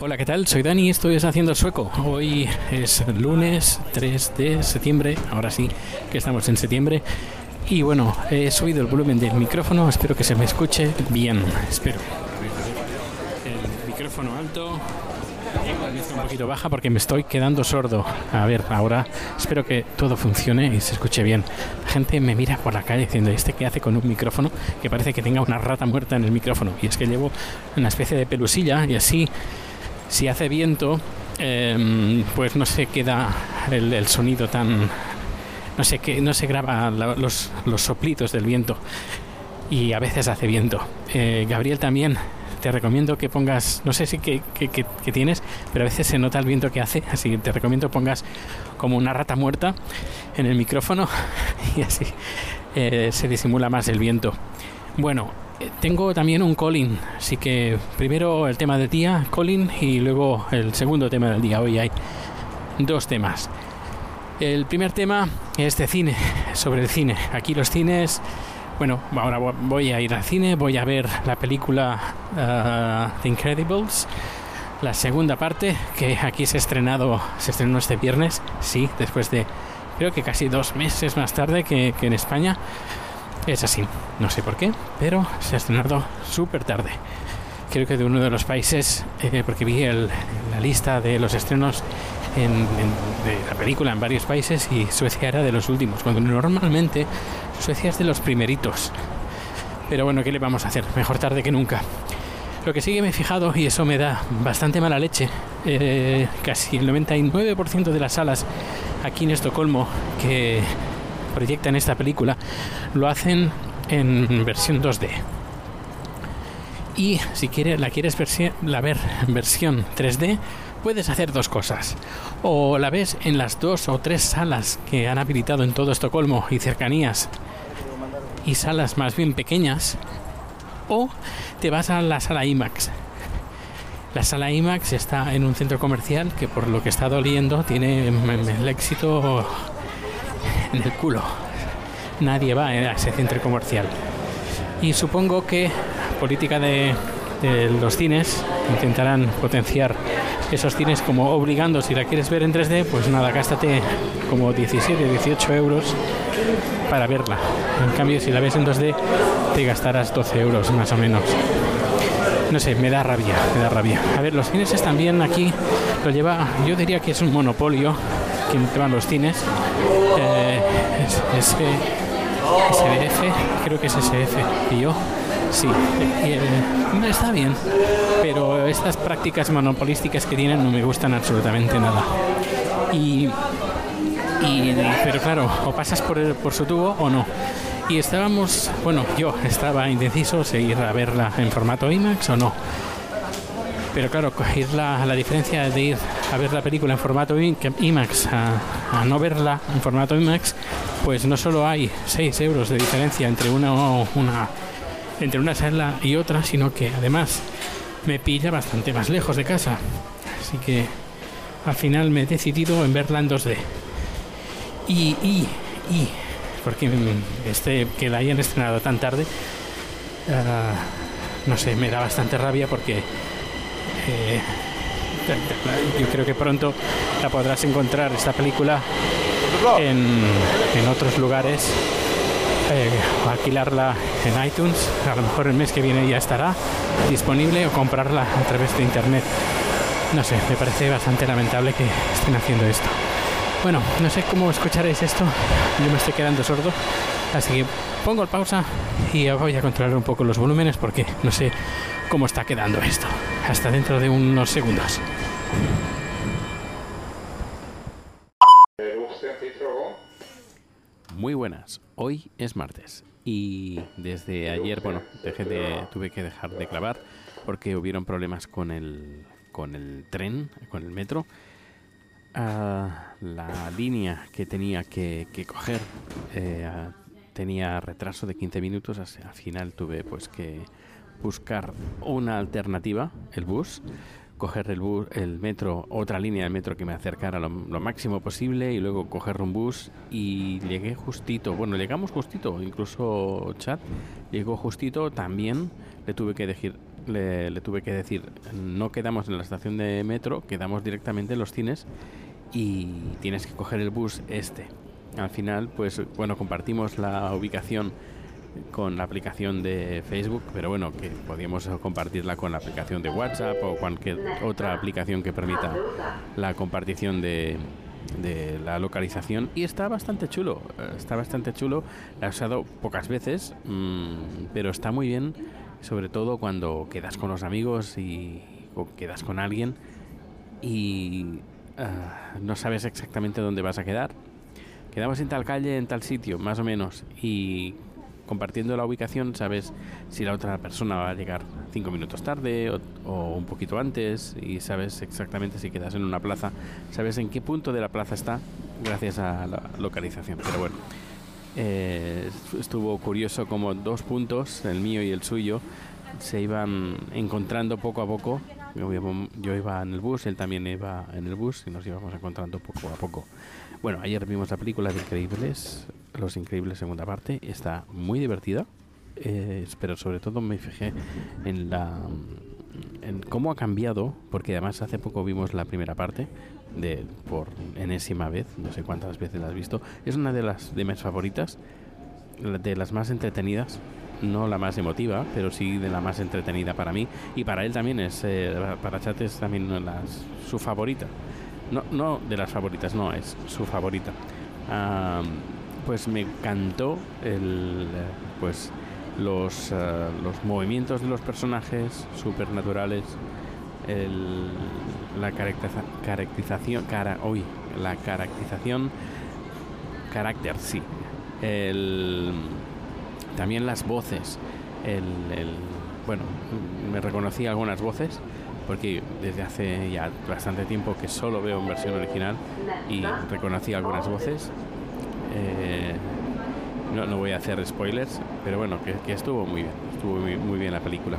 Hola, ¿qué tal? Soy Dani, esto es Haciendo Sueco. Hoy es lunes 3 de septiembre, ahora sí que estamos en septiembre. Y bueno, he subido el volumen del micrófono, espero que se me escuche bien, espero. El micrófono alto, un poquito baja porque me estoy quedando sordo. A ver, ahora espero que todo funcione y se escuche bien. La gente me mira por la calle diciendo, ¿este qué hace con un micrófono? Que parece que tenga una rata muerta en el micrófono. Y es que llevo una especie de pelusilla y así, si hace viento, em, pues no se queda el, el sonido tan... No sé, que no se graba la- los, los soplitos del viento y a veces hace viento. Eh, Gabriel también te recomiendo que pongas, no sé si que, que- tienes, pero a veces se nota el viento que hace, así que te recomiendo pongas como una rata muerta en el micrófono y así eh, se disimula más el viento. Bueno, eh, tengo también un Colin, así que primero el tema del día, Colin, y luego el segundo tema del día. Hoy hay dos temas. El primer tema es de cine, sobre el cine. Aquí los cines, bueno, ahora vo- voy a ir al cine, voy a ver la película ah, The Incredibles, la segunda parte, que aquí se estrenado, se estrenó este viernes, sí, después de creo que casi dos meses más tarde que, en España. Es así, no sé por qué, pero se ha estrenado súper tarde. Creo que de uno de los países, eh, porque vi la lista de los estrenos en, la película en varios países y Suecia era de los últimos, cuando normalmente Suecia es de los primeritos. Pero bueno, ¿qué le vamos a hacer? Mejor tarde que nunca. Lo que sí que me he fijado, y eso me da bastante mala leche, eh, casi el 99% de las salas aquí en Estocolmo que proyectan esta película lo hacen en versión 2D. Y si quieres, la quieres la ver en versión 3D, puedes hacer dos cosas. O la ves en las dos o tres salas que han habilitado en todo Estocolmo y cercanías, y salas más bien pequeñas, o te vas a la sala IMAX. La sala IMAX está en un centro comercial que por lo que he estado leyendo tiene el éxito en el culo. Nadie va a ese centro comercial. Y supongo que política de, de los cines intentarán potenciar esos cines como obligando, si la quieres ver en 3D, pues nada, gástate como 17, 18 euros para verla. En cambio, si la ves en 2D, te gastarás 12 euros más o menos. No sé, me da rabia, me da rabia. A ver, los cines bien aquí, lo lleva, yo diría que es un monopolio quien llevan los cines. Eh, es, es, creo que es SF. Y yo, sí. Eh, no, está bien, pero estas prácticas monopolísticas que tienen no me gustan absolutamente nada. Y, pero claro, o pasas por, el- por su tubo o no. Y estábamos, bueno, yo estaba indeciso si ir a verla en formato IMAX o no. Pero claro, la, la diferencia de ir a ver la película en formato IMAX a, a no verla en formato IMAX, pues no solo hay 6 euros de diferencia entre una, una, entre una sala y otra, sino que además me pilla bastante más lejos de casa. Así que al final me he decidido en verla en 2D. Y, y, y, porque mm, este, que la hayan estrenado tan tarde, ah, no sé, me da bastante rabia porque eh, yo creo que pronto la podrás encontrar esta película en, en otros lugares eh, alquilarla en iTunes. A lo mejor el mes que viene ya estará disponible o comprarla a través de internet. No sé, me parece bastante lamentable que estén haciendo esto. Bueno, no sé cómo escucharéis esto. Yo me estoy quedando sordo. Así que pongo el pausa y voy a controlar un poco los volúmenes porque no sé cómo está quedando esto. Hasta dentro de unos segundos Muy buenas. Hoy es martes y desde ayer, bueno, dejé de, tuve que dejar de grabar porque hubieron problemas con el, con el tren, con el metro. Ah, la línea que tenía que, que coger eh, tenía retraso de 15 minutos. Al final tuve pues que buscar una alternativa, el bus, coger el bus, el metro, otra línea de metro que me acercara lo, lo, máximo posible y luego coger un bus y llegué justito, bueno, llegamos justito, incluso chat llegó justito, también le tuve que decir, le, tuve que decir, no quedamos en la estación de metro, quedamos directamente en los cines y tienes que coger el bus este. Al final, pues bueno, compartimos la ubicación con la aplicación de Facebook, pero bueno, que podíamos compartirla con la aplicación de WhatsApp o cualquier otra aplicación que permita la compartición de, de la localización y está bastante chulo, está bastante chulo, la he usado pocas veces, mmm, pero está muy bien, sobre todo cuando quedas con los amigos y o quedas con alguien y uh, no sabes exactamente dónde vas a quedar. Quedamos en tal calle, en tal sitio, más o menos, y compartiendo la ubicación sabes si la otra persona va a llegar cinco minutos tarde o, un poquito antes y sabes exactamente si quedas en una plaza, sabes en qué punto de la plaza está gracias a la localización. Pero bueno, eh, estuvo curioso como dos puntos, el mío y el suyo, se iban encontrando poco a poco. Yo iba en el bus, él también iba en el bus y nos íbamos encontrando poco a poco. Bueno, ayer vimos la película de Increíbles, Los Increíbles segunda parte, está muy divertida, eh, pero sobre todo me fijé en la en cómo ha cambiado, porque además hace poco vimos la primera parte de por enésima vez, no sé cuántas veces la has visto. Es una de las de mis favoritas, de las más entretenidas no la más emotiva, pero sí de la más entretenida para mí y para él también es eh, para Chat es también las, su favorita. No, no de las favoritas, no es su favorita. Pues me encantó el pues los, uh, los movimientos de los personajes supernaturales, el, la caracteriza, caracterización, cara, uy, la caracterización, carácter, sí, el también las voces. El, el, bueno, me reconocí algunas voces porque desde hace ya bastante tiempo que solo veo en versión original y reconocí algunas voces. Eh, no, no, voy a hacer spoilers, pero bueno, que, que estuvo muy bien, estuvo muy, muy, bien la película.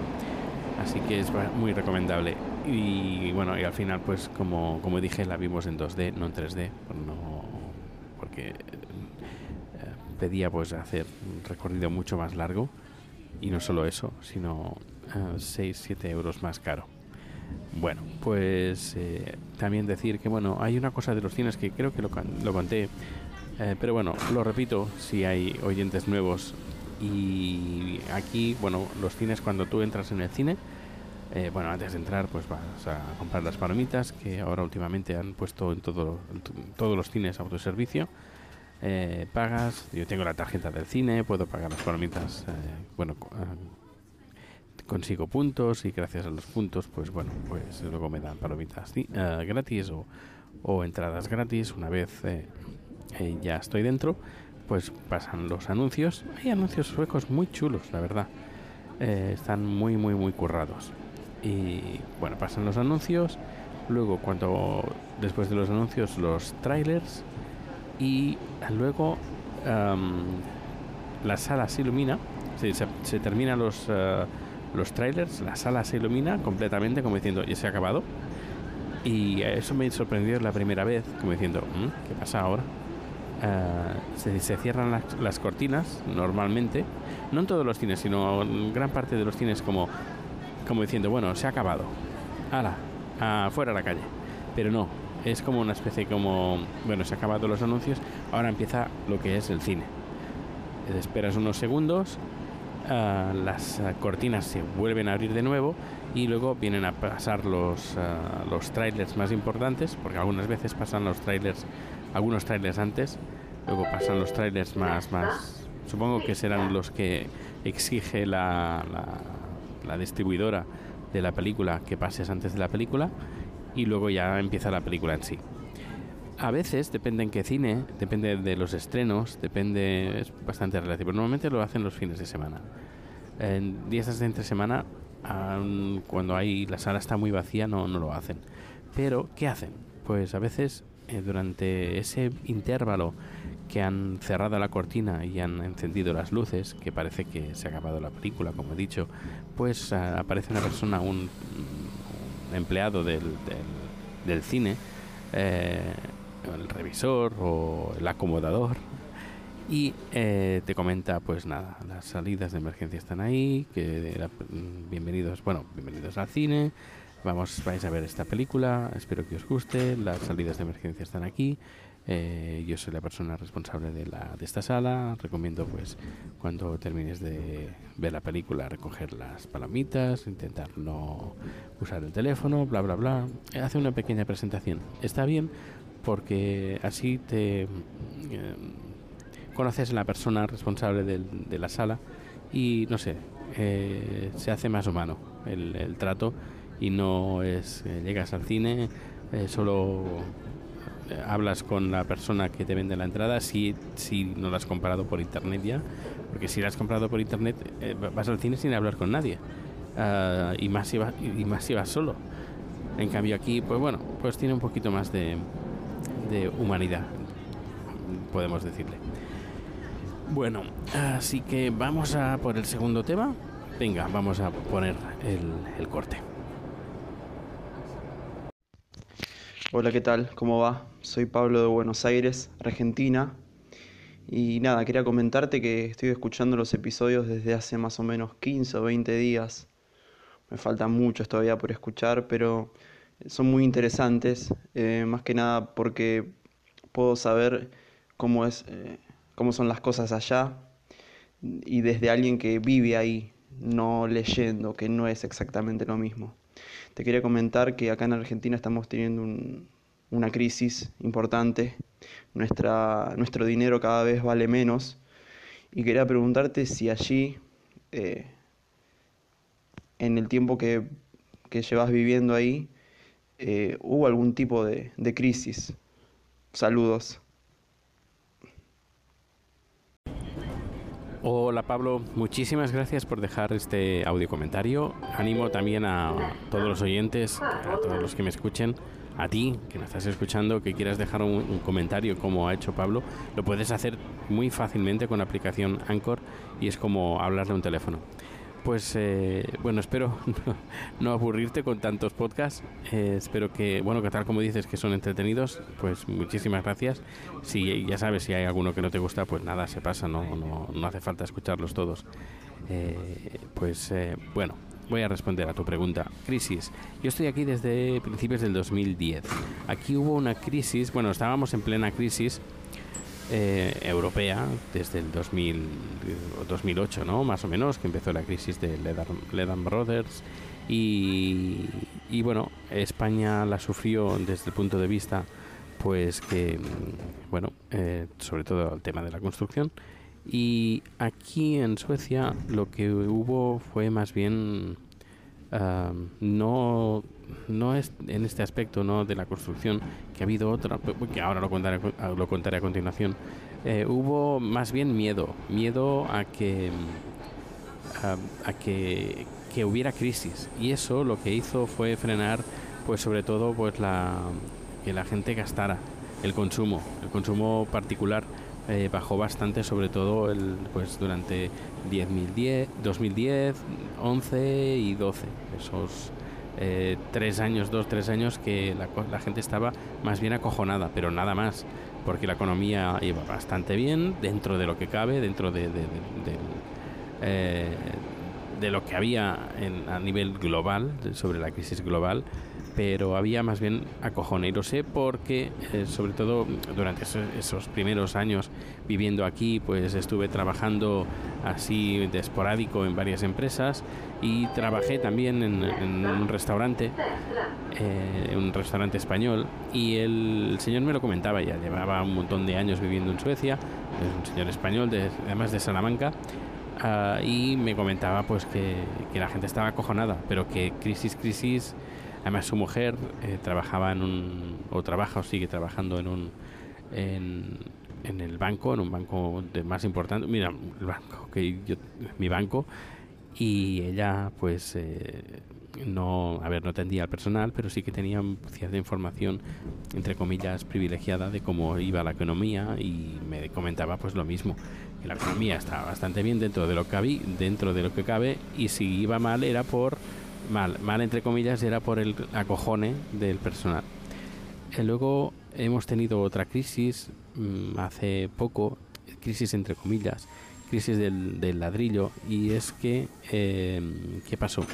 Así que es muy recomendable. Y bueno, y al final, pues como, como dije, la vimos en 2D, no en 3D, no, porque pedía pues hacer un recorrido mucho más largo. Y no solo eso, sino uh, 6-7 euros más caro. Bueno, pues eh, también decir que bueno, hay una cosa de los cines que creo que lo, lo conté, eh, pero bueno, lo repito si hay oyentes nuevos. Y aquí, bueno, los cines cuando tú entras en el cine, eh, bueno, antes de entrar pues vas a comprar las palomitas que ahora últimamente han puesto en, todo, en todos los cines autoservicio eh, pagas, yo tengo la tarjeta del cine, puedo pagar las palomitas, eh, bueno, eh, consigo puntos y gracias a los puntos, pues bueno, pues luego me dan palomitas gratis o, o, entradas gratis. Una vez ya estoy dentro, pues pasan los anuncios. Hay anuncios suecos muy chulos, la verdad. están muy, muy, muy currados. Y bueno, pasan los anuncios. Luego, cuando después de los anuncios, los trailers y luego um, la sala se ilumina, se, se, se terminan los, uh, los trailers, la sala se ilumina completamente como diciendo, ya se ha acabado. Y eso me sorprendió la primera vez, como diciendo, ¿qué pasa ahora? Uh, se, se, cierran las, las, cortinas normalmente, no en todos los cines, sino en gran parte de los cines como, como diciendo, bueno, se ha acabado, hala, afuera a la calle. Pero no, es como una especie como, bueno, se han acabado los anuncios, ahora empieza lo que es el cine. Esperas unos segundos, uh, las uh, cortinas se vuelven a abrir de nuevo y luego vienen a pasar los, uh, los trailers más importantes, porque algunas veces pasan los trailers, algunos trailers antes, luego pasan los trailers más, más, supongo que serán los que exige la, la, la distribuidora de la película que pases antes de la película y luego ya empieza la película en sí. A veces, depende en qué cine, depende de los estrenos, depende, es bastante relativo. Normalmente lo hacen los fines de semana. En días de entre semana, cuando hay la sala está muy vacía, no, no lo hacen. Pero, ¿qué hacen? Pues a veces, eh, durante ese intervalo que han cerrado la cortina y han encendido las luces, que parece que se ha acabado la película, como he dicho, pues uh, aparece una persona, un, empleado del, del, cine, eh, el revisor o el acomodador, y eh, te comenta pues nada las salidas de emergencia están ahí que mm, bienvenidos bueno bienvenidos al cine vamos vais a ver esta película espero que os guste las salidas de emergencia están aquí eh, yo soy la persona responsable de, la, de esta sala. Recomiendo pues cuando termines de ver la película recoger las palomitas intentar no usar el teléfono bla bla bla. Hace una pequeña presentación. Está bien porque así te eh, conoces a la persona responsable de la sala y no sé, eh, se hace más humano el, trato y no es eh, llegas al cine, solo hablas con la persona que te vende la entrada si, si no la has comprado por internet ya, porque si la has comprado por internet vas al cine sin hablar con nadie ah, y, más si y más si vas solo. En cambio aquí, pues bueno, pues tiene un poquito más de, de humanidad, podemos decirle. Bueno, así que vamos a por el segundo tema. Venga, vamos a poner el, corte. Hola, ¿qué tal? ¿Cómo va? Soy Pablo de Buenos Aires, Argentina. Y nada, quería comentarte que estoy escuchando los episodios desde hace más o menos 15 o 20 días. Me faltan muchos todavía por escuchar, pero son muy interesantes, eh, más que nada porque puedo saber cómo es eh, cómo son las cosas allá y desde alguien que vive ahí, no leyendo, que no es exactamente lo mismo. Te quería comentar que acá en Argentina estamos teniendo una crisis importante, Nuestra, nuestro dinero cada vez vale menos y quería preguntarte si allí, eh, en el tiempo que, que llevas viviendo ahí, eh, hubo algún tipo de, de crisis. Saludos. Hola Pablo, muchísimas gracias por dejar este audio comentario. Animo también a todos los oyentes, a todos los que me escuchen, a ti que me estás escuchando, que quieras dejar un, comentario como ha hecho Pablo, lo puedes hacer muy fácilmente con la aplicación Anchor y es como hablar de un teléfono. Pues eh, bueno, espero no, aburrirte con tantos podcasts. Eh, espero que, bueno, que tal como dices que son entretenidos, pues muchísimas gracias. Si ya sabes, si hay alguno que no te gusta, pues nada, se pasa, no, no, no hace falta escucharlos todos. Eh, pues bueno, voy a responder a tu pregunta. Crisis. Yo estoy aquí desde principios del 2010. Aquí hubo una crisis, bueno, estábamos en plena crisis eh, europea desde el 2000, 2008, ¿no? Más o menos, que empezó la crisis de Lehman Brothers. Y, bueno, España la sufrió desde el punto de vista, pues que, mm, bueno, eh, sobre todo el tema de la construcción. Y aquí en Suecia lo que hubo fue más bien no no es en este aspecto no de la construcción que ha habido otra que ahora lo contaré lo contaré a continuación eh, hubo más bien miedo miedo a que a, que, que hubiera crisis y eso lo que hizo fue frenar pues sobre todo pues la que la gente gastara el consumo el consumo particular eh, bajó bastante, sobre todo el, pues durante 2010, 2010, 11 y 12. Esos eh, tres años, dos, tres años que la, gente estaba más bien acojonada, pero nada más, porque la economía iba bastante bien dentro de lo que cabe, dentro de, eh, lo que había a nivel global, sobre la crisis global pero había más bien acojone. Y lo sé porque, eh, sobre todo durante esos, primeros años viviendo aquí, pues estuve trabajando así de esporádico en varias empresas y trabajé también en, un restaurante, eh, un restaurante español, y el, señor me lo comentaba, ya llevaba un montón de años viviendo en Suecia, es un señor español, además de Salamanca. Ah, y me comentaba pues que, que la gente estaba acojonada, pero que crisis, crisis Además, su mujer eh, trabajaba en un, o trabaja o sigue trabajando en un, en, el banco, en un banco de más importante, mira, el banco que mi banco, y ella, pues, eh, no, a ver, no atendía al personal, pero sí que tenía cierta información, entre comillas, privilegiada de cómo iba la economía y me comentaba, pues, lo mismo, que la economía estaba bastante bien dentro de lo que cabe, dentro de lo que cabe, y si iba mal era por mal, mal entre comillas, era por el acojone del personal. Eh, luego hemos tenido otra crisis mm, hace poco, crisis entre comillas, crisis del, ladrillo, y es que, eh, ¿qué pasó?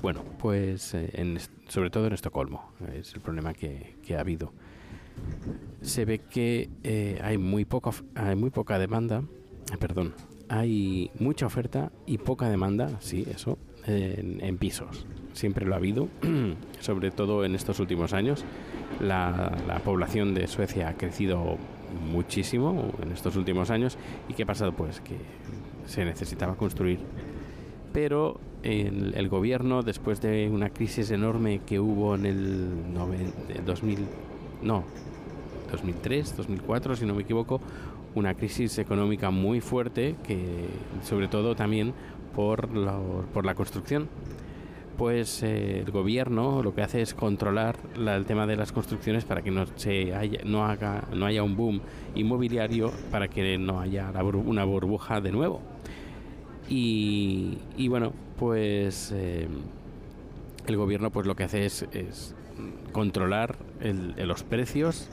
Bueno, pues en, sobre todo en Estocolmo, es el problema que, que ha habido. Se ve que hay, muy poca, hay muy poca demanda, perdón, hay mucha oferta y poca demanda, sí, eso, en, pisos. Siempre lo ha habido, sobre todo en estos últimos años. La, población de Suecia ha crecido muchísimo en estos últimos años. ¿Y qué ha pasado? Pues que se necesitaba construir. Pero el, el gobierno, después de una crisis enorme que hubo en el 2000, no, 2003, 2004, si no me equivoco, una crisis económica muy fuerte que sobre todo también por, por la construcción. Pues eh, el gobierno lo que hace es controlar el tema de las construcciones para que no se haya, no haga no haya un boom inmobiliario para que no haya una burbuja de nuevo. Y, y bueno pues eh, el gobierno pues lo que hace es, es controlar el, los precios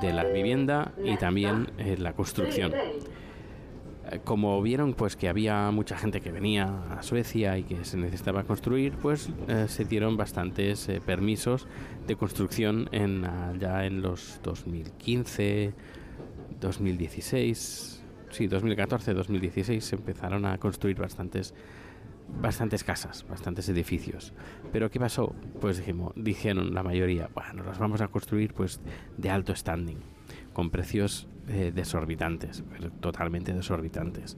de la vivienda y también eh, la construcción. Eh, como vieron pues que había mucha gente que venía a Suecia y que se necesitaba construir, pues eh, se dieron bastantes permisos de construcción en ya en los 2015, 2016, sí, 2014, 2016 se empezaron a construir bastantes bastantes casas, bastantes edificios. Pero ¿qué pasó? Pues dijimos, dijeron la mayoría, bueno, las vamos a construir pues de alto standing, con precios eh, desorbitantes, totalmente desorbitantes.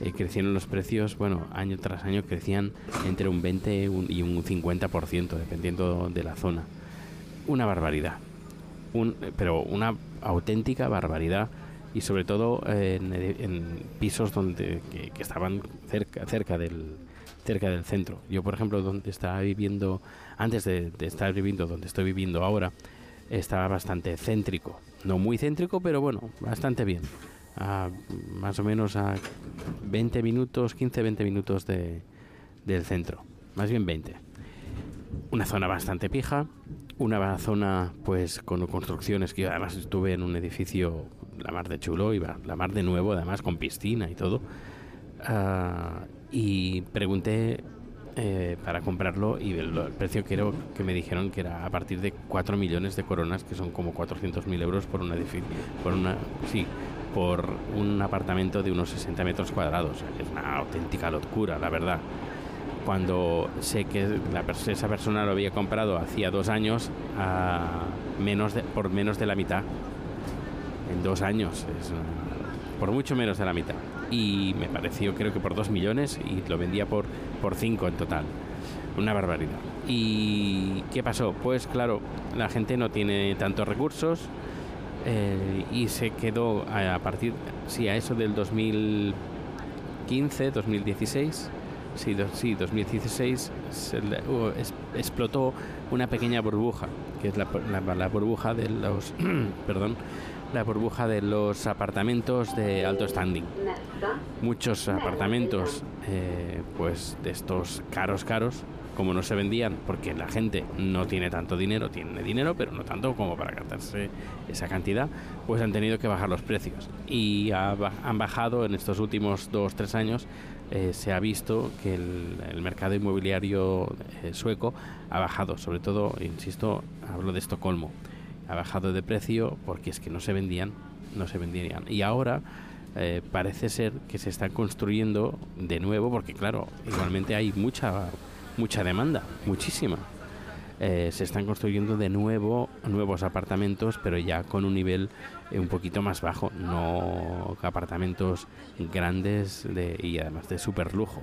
Eh, crecieron los precios, bueno, año tras año crecían entre un 20 y un 50%, dependiendo de la zona. Una barbaridad. Un, pero una auténtica barbaridad y sobre todo en, pisos donde que, que estaban cerca, cerca del, cerca del centro. Yo, por ejemplo, donde estaba viviendo, antes de, estar viviendo donde estoy viviendo ahora, estaba bastante céntrico. No muy céntrico, pero bueno, bastante bien. más o menos a 20 minutos, 15-20 minutos de, del centro. Más bien 20. Una zona bastante pija, una zona pues con construcciones que yo además estuve en un edificio la mar de chulo, iba la mar de nuevo, además con piscina y todo. Ah, y pregunté eh, para comprarlo y el, precio que, que me dijeron que era a partir de 4 millones de coronas, que son como 400.000 euros por, una, por, una, sí, por un apartamento de unos 60 metros cuadrados. Es una auténtica locura, la verdad. Cuando sé que la, esa persona lo había comprado hacía dos años a menos por menos de la mitad. En dos años, es, por mucho menos de la mitad y me pareció creo que por 2 millones y lo vendía por, por 5 en total. Una barbaridad. ¿Y qué pasó? Pues claro, la gente no tiene tantos recursos eh, y se quedó a, partir, sí, a eso del 2015, 2016. Sí, sí 2016 se, explotó una pequeña burbuja, que es la, la burbuja de los, perdón, la burbuja de los apartamentos de alto standing. Muchos apartamentos, eh, pues de estos caros, caros, como no se vendían, porque la gente no tiene tanto dinero, tiene dinero, pero no tanto como para gastarse esa cantidad, pues han tenido que bajar los precios. Y han bajado en estos últimos dos, tres años. Eh, se ha visto que el, mercado inmobiliario eh, sueco ha bajado, sobre todo, insisto, hablo de Estocolmo ha bajado de precio porque es que no se vendían, no se vendían. Y ahora eh, parece ser que se están construyendo de nuevo porque claro, igualmente hay mucha mucha demanda, muchísima. Eh, se están construyendo de nuevo nuevos apartamentos, pero ya con un nivel eh, un poquito más bajo, no apartamentos grandes de, y además de super lujo.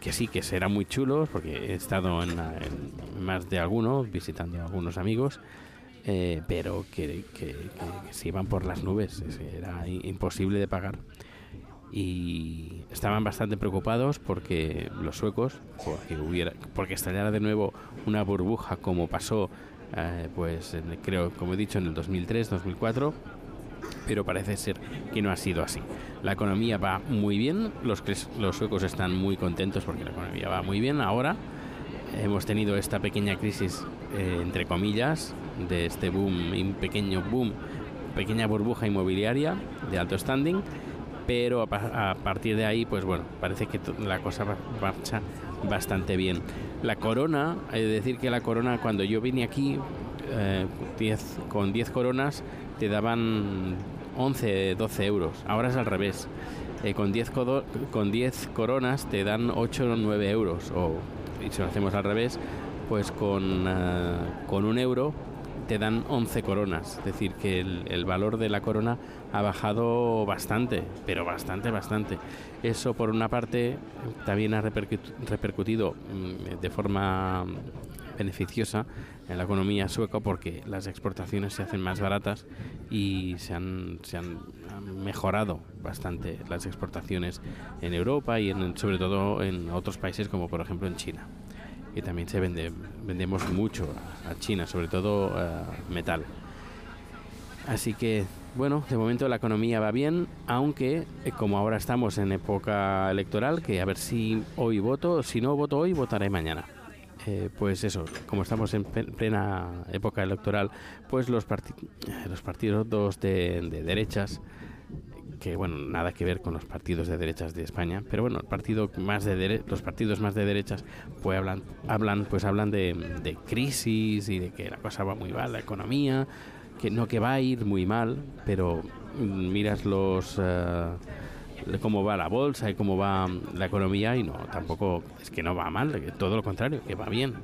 Que sí, que serán muy chulos, porque he estado en, en más de algunos, visitando a algunos amigos, eh, pero que, se iban por las nubes, era imposible de pagar. Y estaban bastante preocupados porque los suecos, porque, hubiera, porque estallara de nuevo una burbuja como pasó, eh, pues creo, como he dicho, en el 2003, 2004, pero parece ser que no ha sido así. La economía va muy bien, los, los suecos están muy contentos porque la economía va muy bien ahora hemos tenido esta pequeña crisis, eh, entre comillas, de este boom, un pequeño boom, pequeña burbuja inmobiliaria de alto standing, pero a, partir de ahí, pues bueno, parece que la cosa marcha bastante bien. La corona, hay de decir que la corona, cuando yo vine aquí, eh, con 10 coronas te daban 11, 12 euros. Ahora es al revés. Eh, con 10 con 10 coronas te dan 8 o 9 euros. O y si lo hacemos al revés, pues con, eh, con un euro te dan 11 coronas. Es decir, que el, valor de la corona ha bajado bastante, pero bastante, bastante. Eso por una parte también ha repercutido mm, de forma beneficiosa en la economía sueca porque las exportaciones se hacen más baratas y se han, se mejorado bastante las exportaciones en Europa y en, sobre todo en otros países como por ejemplo en China y también se vende, vendemos mucho a China, sobre todo eh, metal. Así que, bueno, de momento la economía va bien, aunque eh, como ahora estamos en época electoral, que a ver si hoy voto, si no voto hoy, votaré mañana. Eh, pues eso, como estamos en plena época electoral, pues los, los partidos de, de derechas que bueno, nada que ver con los partidos de derechas de España, pero bueno, el partido más de los partidos más de derechas pues hablan, hablan pues hablan de, crisis y de que la cosa va muy mal, la economía, que no que va a ir muy mal, pero miras los eh, cómo va la bolsa y cómo va la economía y no, tampoco es que no va mal, todo lo contrario, que va bien.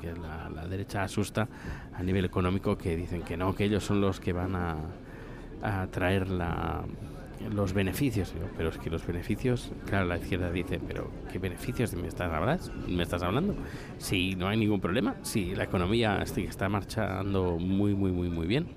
que la, la derecha asusta a nivel económico que dicen que no, que ellos son los que van a, a traer la los beneficios, pero es que los beneficios, claro, la izquierda dice, pero ¿qué beneficios me estás, hablando? ¿Me estás hablando? Si no hay ningún problema, si la economía está marchando muy, muy, muy, muy bien.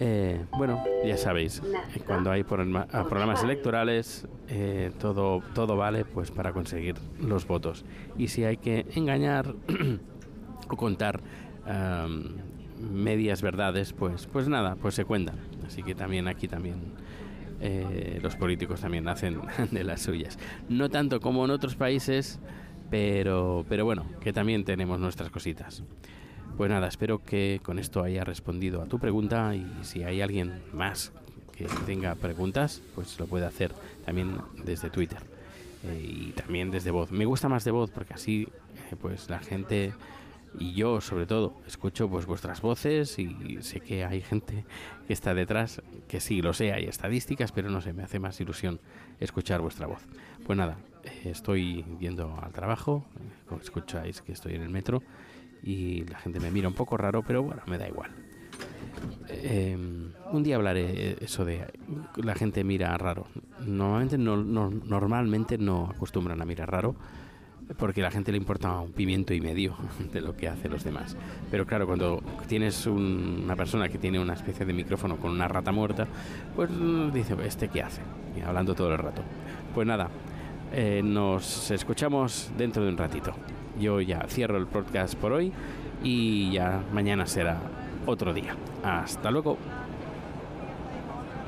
Eh, bueno, ya sabéis, cuando hay programas electorales, eh, todo, todo vale pues para conseguir los votos. Y si hay que engañar o contar medias verdades, pues, pues nada, pues se cuentan. Así que también aquí también eh, los políticos también hacen de las suyas. No tanto como en otros países, pero, pero bueno, que también tenemos nuestras cositas. Pues nada, espero que con esto haya respondido a tu pregunta y si hay alguien más que tenga preguntas, pues lo puede hacer también desde Twitter eh, y también desde voz. Me gusta más de voz porque así eh, pues la gente y yo sobre todo escucho pues vuestras voces y sé que hay gente que está detrás que sí lo sé hay estadísticas pero no sé me hace más ilusión escuchar vuestra voz pues nada eh, estoy yendo al trabajo como escucháis que estoy en el metro y la gente me mira un poco raro pero bueno me da igual em, un día hablaré eso de la gente mira raro normalmente no, normalmente no acostumbran a mirar raro porque a la gente le importa un pimiento y medio de lo que hacen los demás. Pero claro, cuando tienes una persona que tiene una especie de micrófono con una rata muerta, pues dice, ¿este qué hace? Y hablando todo el rato. Pues nada, eh, nos escuchamos dentro de un ratito. Yo ya cierro el podcast por hoy y ya mañana será otro día. Hasta luego.